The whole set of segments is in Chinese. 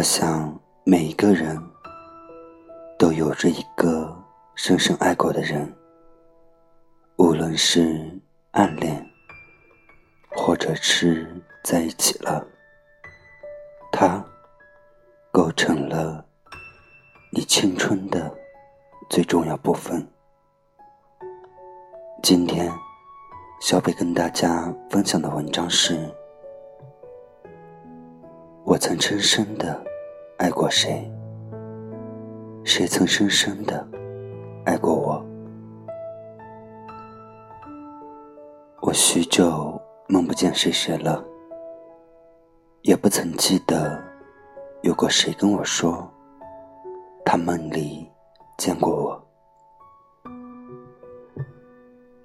我想，每一个人都有着一个深深爱过的人，无论是暗恋，或者是在一起了，他构成了你青春的最重要部分。今天，小北跟大家分享的文章是。我曾深深的爱过谁？谁曾深深的爱过我？我许久梦不见谁谁了，也不曾记得有过谁跟我说，他梦里见过我。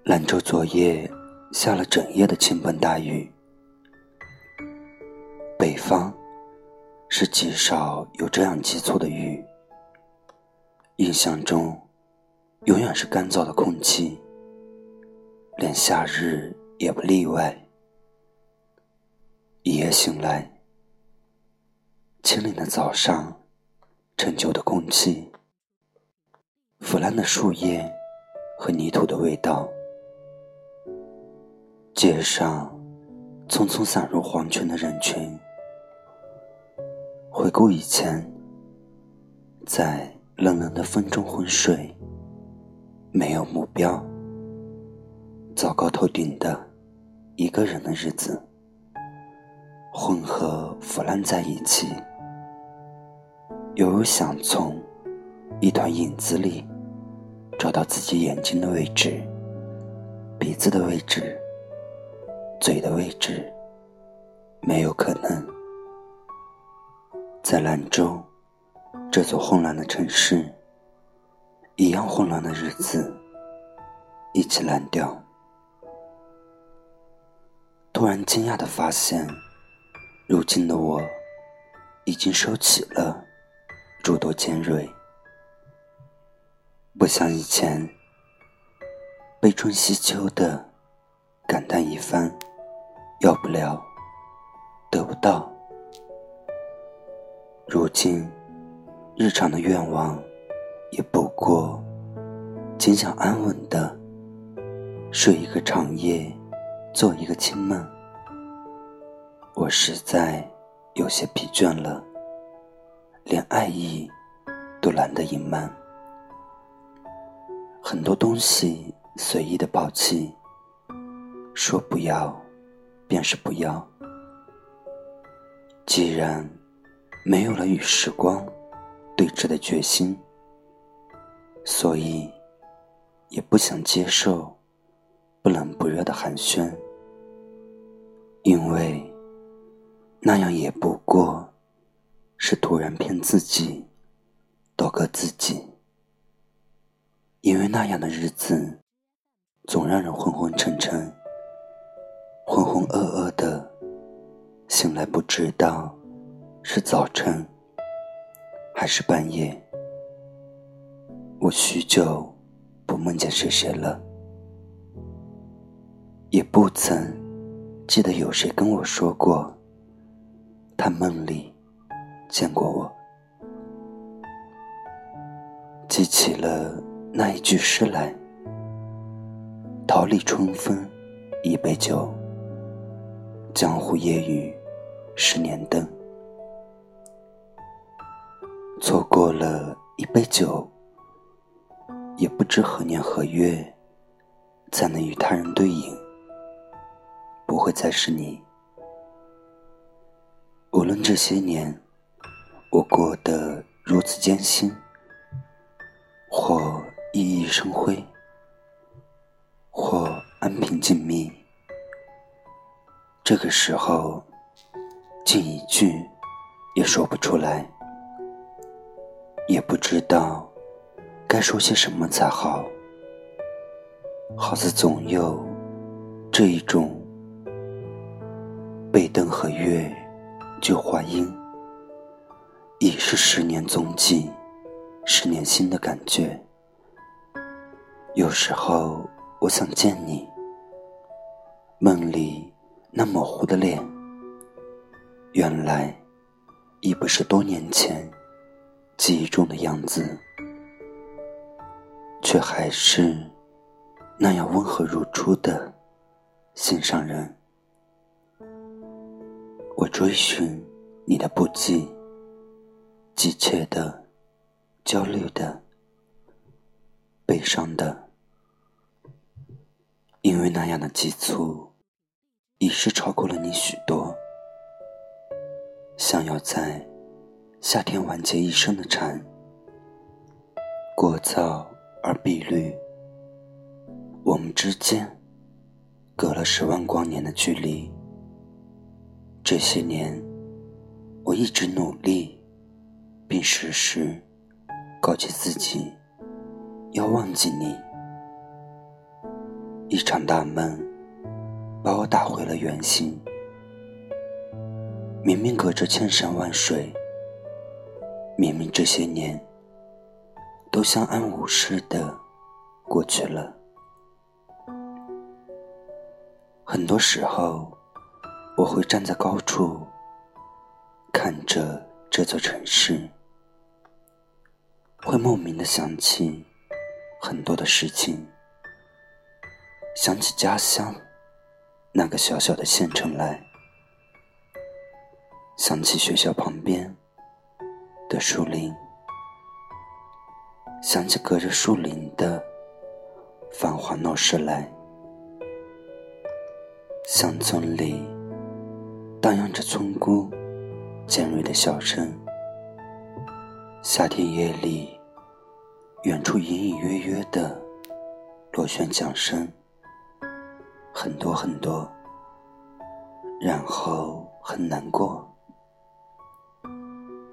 兰州昨夜下了整夜的倾盆大雨，北方。是极少有这样急促的雨。印象中，永远是干燥的空气，连夏日也不例外。一夜醒来，清冷的早上，陈旧的空气，腐烂的树叶和泥土的味道，街上匆匆散入黄泉的人群。回顾以前，在冷冷的风中昏睡，没有目标，糟糕透顶的一个人的日子，混合腐烂在一起，犹如想从一团影子里找到自己眼睛的位置、鼻子的位置、嘴的位置，没有可能。在兰州这座混乱的城市，一样混乱的日子一起蓝掉。突然惊讶的发现，如今的我已经收起了诸多尖锐，不像以前悲春惜秋的感叹一番，要不了，得不到。如今，日常的愿望也不过，仅想安稳的睡一个长夜，做一个清梦。我实在有些疲倦了，连爱意都懒得隐瞒。很多东西随意的抛弃，说不要，便是不要。既然。没有了与时光对峙的决心，所以也不想接受不冷不热的寒暄，因为那样也不过是突然骗自己，多个自己。因为那样的日子总让人昏昏沉沉、浑浑噩噩的，醒来不知道。是早晨，还是半夜？我许久不梦见谁谁了，也不曾记得有谁跟我说过，他梦里见过我。记起了那一句诗来：“桃李春风一杯酒，江湖夜雨十年灯。”错过了一杯酒，也不知何年何月才能与他人对饮。不会再是你。无论这些年我过得如此艰辛，或熠熠生辉，或安平静谧，这个时候，竟一句也说不出来，也不知道该说些什么才好。好似总有这一种背灯和月旧话音，已是十年踪迹，十年新的感觉。有时候我想见你，梦里那模糊的脸，原来已不是多年前记忆中的样子，却还是。那样温和如初的心上人，我追寻你的不羁，急切的、焦虑的、悲伤的，因为那样的急促，已是超过了你许多。想要在夏天完结一生的蝉，聒噪而碧绿。我们之间隔了十万光年的距离。这些年，我一直努力，并时时告诫自己要忘记你。一场大梦把我打回了原形。明明隔着千山万水，明明这些年都相安无事的过去了。很多时候，我会站在高处，看着这座城市，会莫名的想起很多的事情，想起家乡那个小小的县城来，想起学校旁边的树林，想起隔着树林的繁华闹市来。乡村里荡漾着村姑尖锐的笑声，夏天夜里，远处隐隐约约的螺旋桨声，很多很多，然后很难过，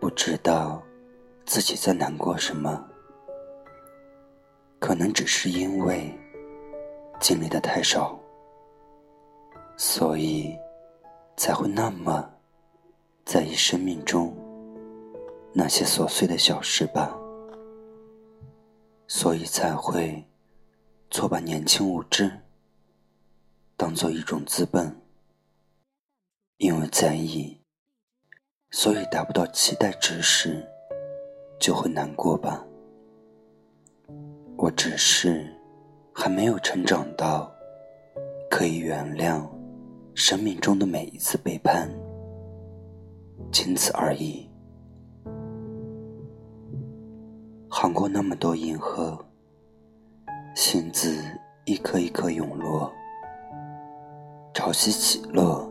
不知道自己在难过什么，可能只是因为经历的太少。所以，才会那么在意生命中那些琐碎的小事吧。所以才会错把年轻无知当做一种资本。因为在意，所以达不到期待值时，就会难过吧。我只是还没有成长到可以原谅。生命中的每一次背叛，仅此而已。航过那么多银河，星子一颗一颗涌落，潮汐起落，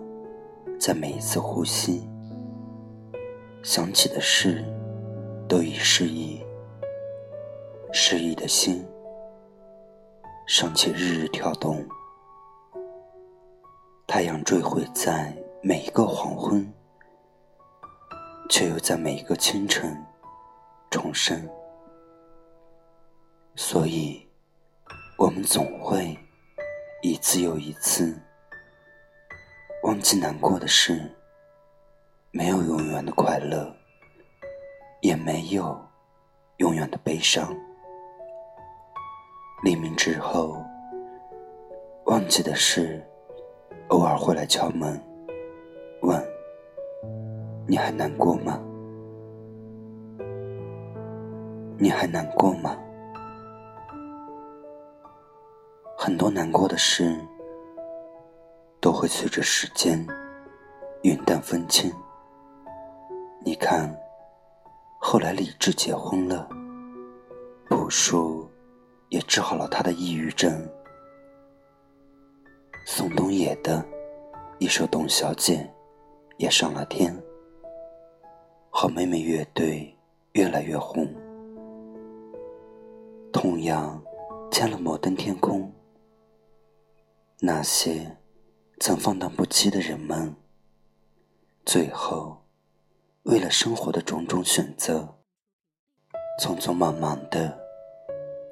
在每一次呼吸，想起的事，都已失忆。失忆的心，尚且日日跳动。太阳坠毁在每一个黄昏，却又在每一个清晨重生。所以，我们总会一次又一次忘记难过的事。没有永远的快乐，也没有永远的悲伤。黎明之后，忘记的事。偶尔会来敲门，问：“你还难过吗？你还难过吗？”很多难过的事，都会随着时间云淡风轻。你看，后来李志结婚了，朴树也治好了他的抑郁症。宋冬野的一首《董小姐》也上了天，好妹妹乐队越来越红，同样签了摩登天空。那些曾放荡不羁的人们，最后为了生活的种种选择，匆匆忙忙的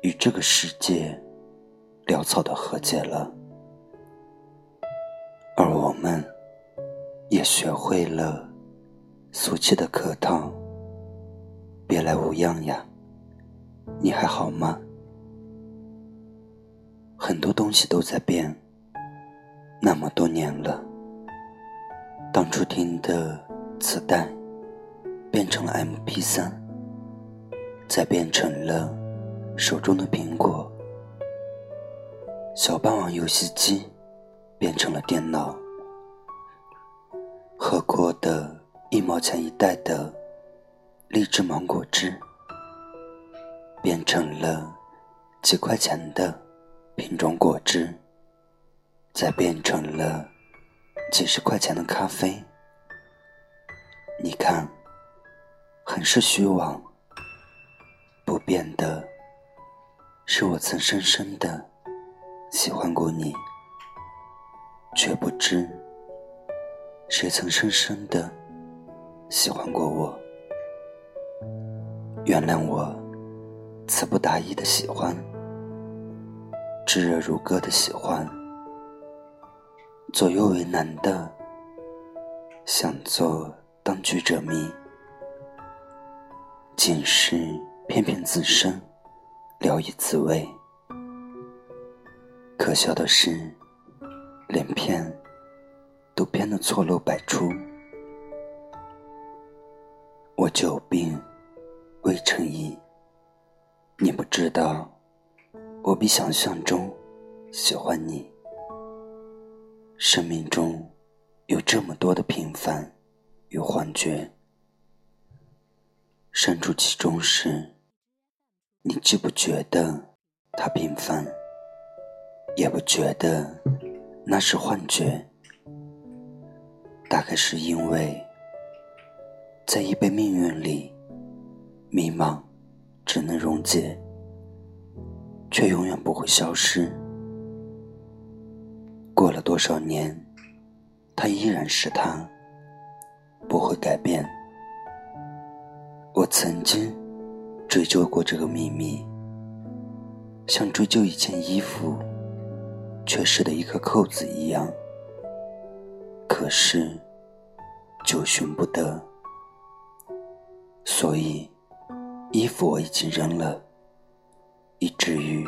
与这个世界潦草的和解了。而我们，也学会了俗气的客套。别来无恙呀，你还好吗？很多东西都在变，那么多年了。当初听的磁带，变成了 M P 三，再变成了手中的苹果。小霸王游戏机，变成了电脑。喝过的一毛钱一袋的。荔枝芒果汁变成了几块钱的瓶装果汁，再变成了几十块钱的咖啡。你看，很是虚妄。不变的是我曾深深的喜欢过你，却不知谁曾深深的喜欢过我。原谅我词不达意的喜欢，炙热如歌的喜欢，左右为难的想做当局者迷，仅是骗骗自身聊以自慰。可笑的是，连骗都骗得错漏百出。我久病。未成医，你不知道，我比想象中喜欢你。生命中有这么多的平凡与幻觉，身处其中时，你既不觉得它平凡，也不觉得那是幻觉。大概是因为，在一杯命运里。迷茫只能溶解，却永远不会消失。过了多少年，他依然是他，不会改变。我曾经追究过这个秘密，像追究一件衣服缺失的一颗扣子一样，可是就寻不得，所以。衣服我已经扔了，以至于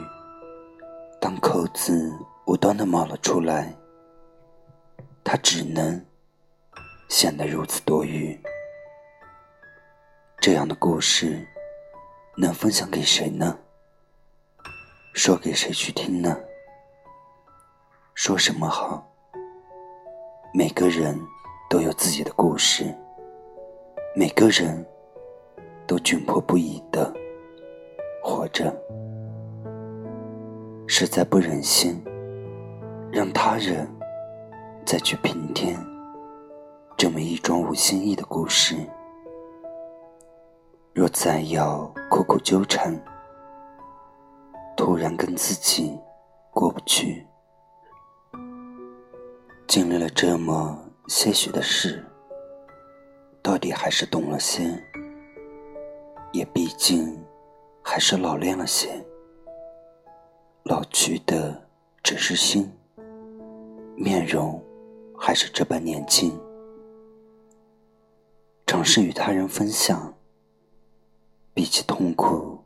当扣子无端的冒了出来，它只能显得如此多余。这样的故事能分享给谁呢？说给谁去听呢？说什么好？每个人都有自己的故事，每个人。都窘迫不已的活着，实在不忍心让他人再去平添这么一桩无心意的故事。若再要苦苦纠缠，突然跟自己过不去，经历了这么些许的事，到底还是动了心。也毕竟还是老练了些，老去的只是心，面容还是这般年轻。尝试与他人分享，比起痛苦、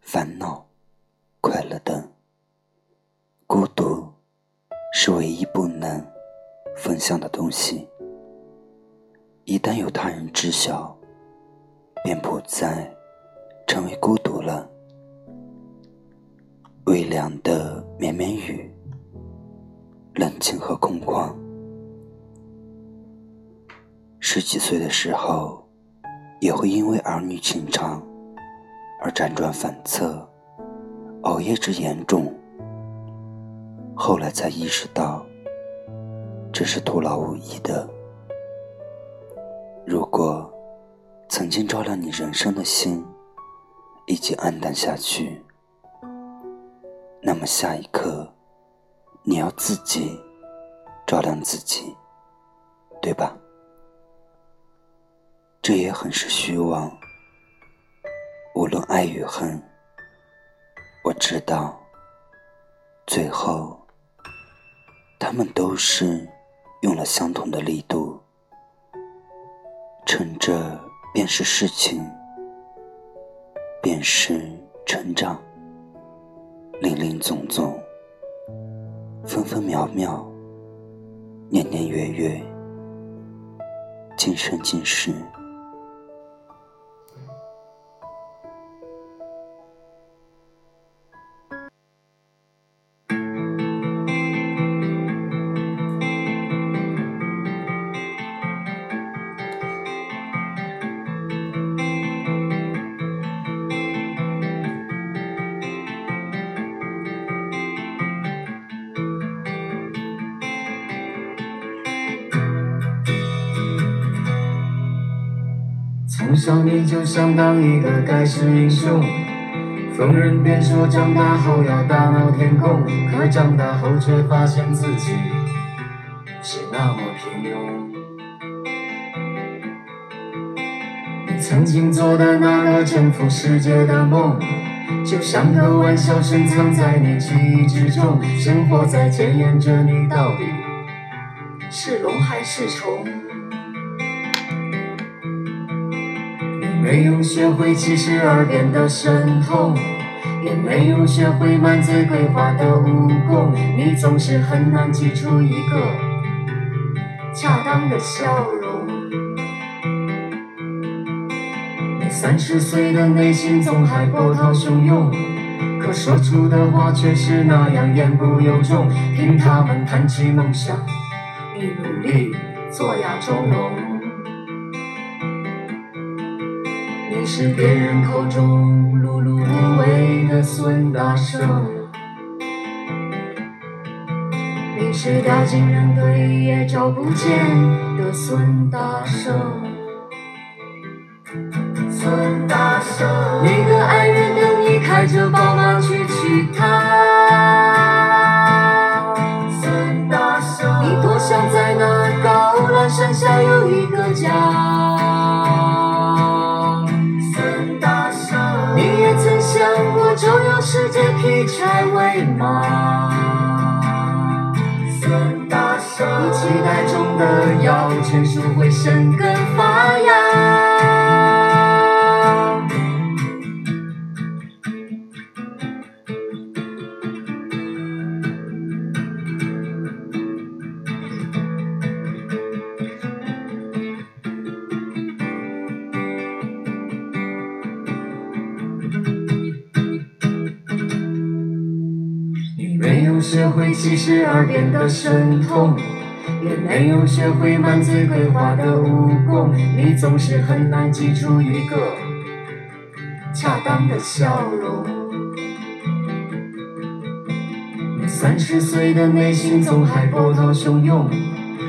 烦恼、快乐等，孤独是唯一不能分享的东西。一旦有他人知晓，便不再。成为孤独了。微凉的绵绵雨，冷清和空旷。十几岁的时候，也会因为儿女情长而辗转反侧，熬夜之严重。后来才意识到，这是徒劳无益的。如果曾经照亮你人生的心。已经黯淡下去，那么下一刻，你要自己照亮自己，对吧？这也很是虚妄。无论爱与恨，我知道，最后他们都是用了相同的力度。趁着便是事情，便是成长，林林总总，分分秒秒，年年月月，今生今世。从小你就想当一个盖世英雄，逢人便说长大后要大闹天宫，可长大后却发现自己是那么平庸。你曾经做的那个征服世界的梦，就像个玩笑深藏在你记忆之中，生活在检验着你到底是龙还是虫。没有学会七十二变的神通，也没有学会满嘴鬼话的武功，你总是很难挤出一个恰当的笑容。你三十岁的内心总还波涛汹涌，可说出的话却是那样言不由衷。听他们谈起梦想，你努力做哑钟聋。你是别人口中碌碌无为的孙大圣，你是掉进人堆也找不见的孙大圣。孙大圣，你的爱人等你开着宝马去娶她。孙大圣，你多想在那高峦山下有一个家。劈柴为马。孙大圣，你期待中的摇钱树会生根发七十二变的神通，也没有学会满嘴鬼话的武功，你总是很难挤出一个恰当的笑容。你三十岁的内心总还波涛汹涌，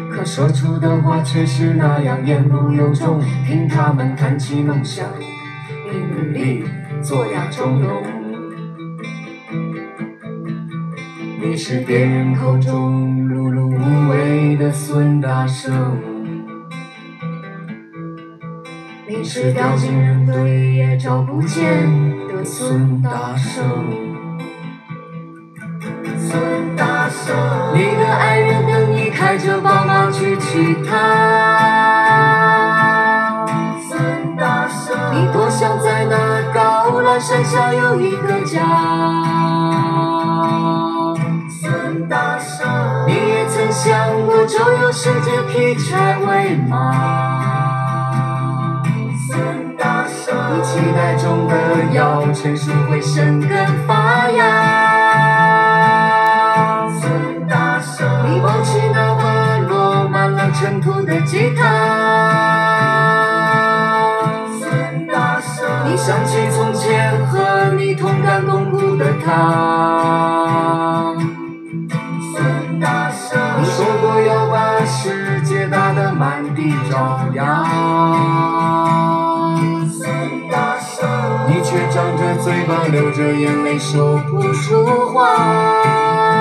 可说出的话却是那样言不由衷。听他们谈起梦想，你努力做哑钟聋。你是别人口中碌碌无为的孙大圣，你是掉进人堆也找不见的孙大圣。孙大圣，你的爱人等你开着宝马去娶她。孙大圣，你多想在那高峦山下有一个家。你也曾想过周游世界，劈柴为马。孙大圣，你期待中的摇钱树会生根发芽。孙大圣，你抱起那把落满了尘土的吉他。孙大圣，你想起从前和你同甘共苦的他。满地找牙，你却张着嘴巴流着眼泪说不出话。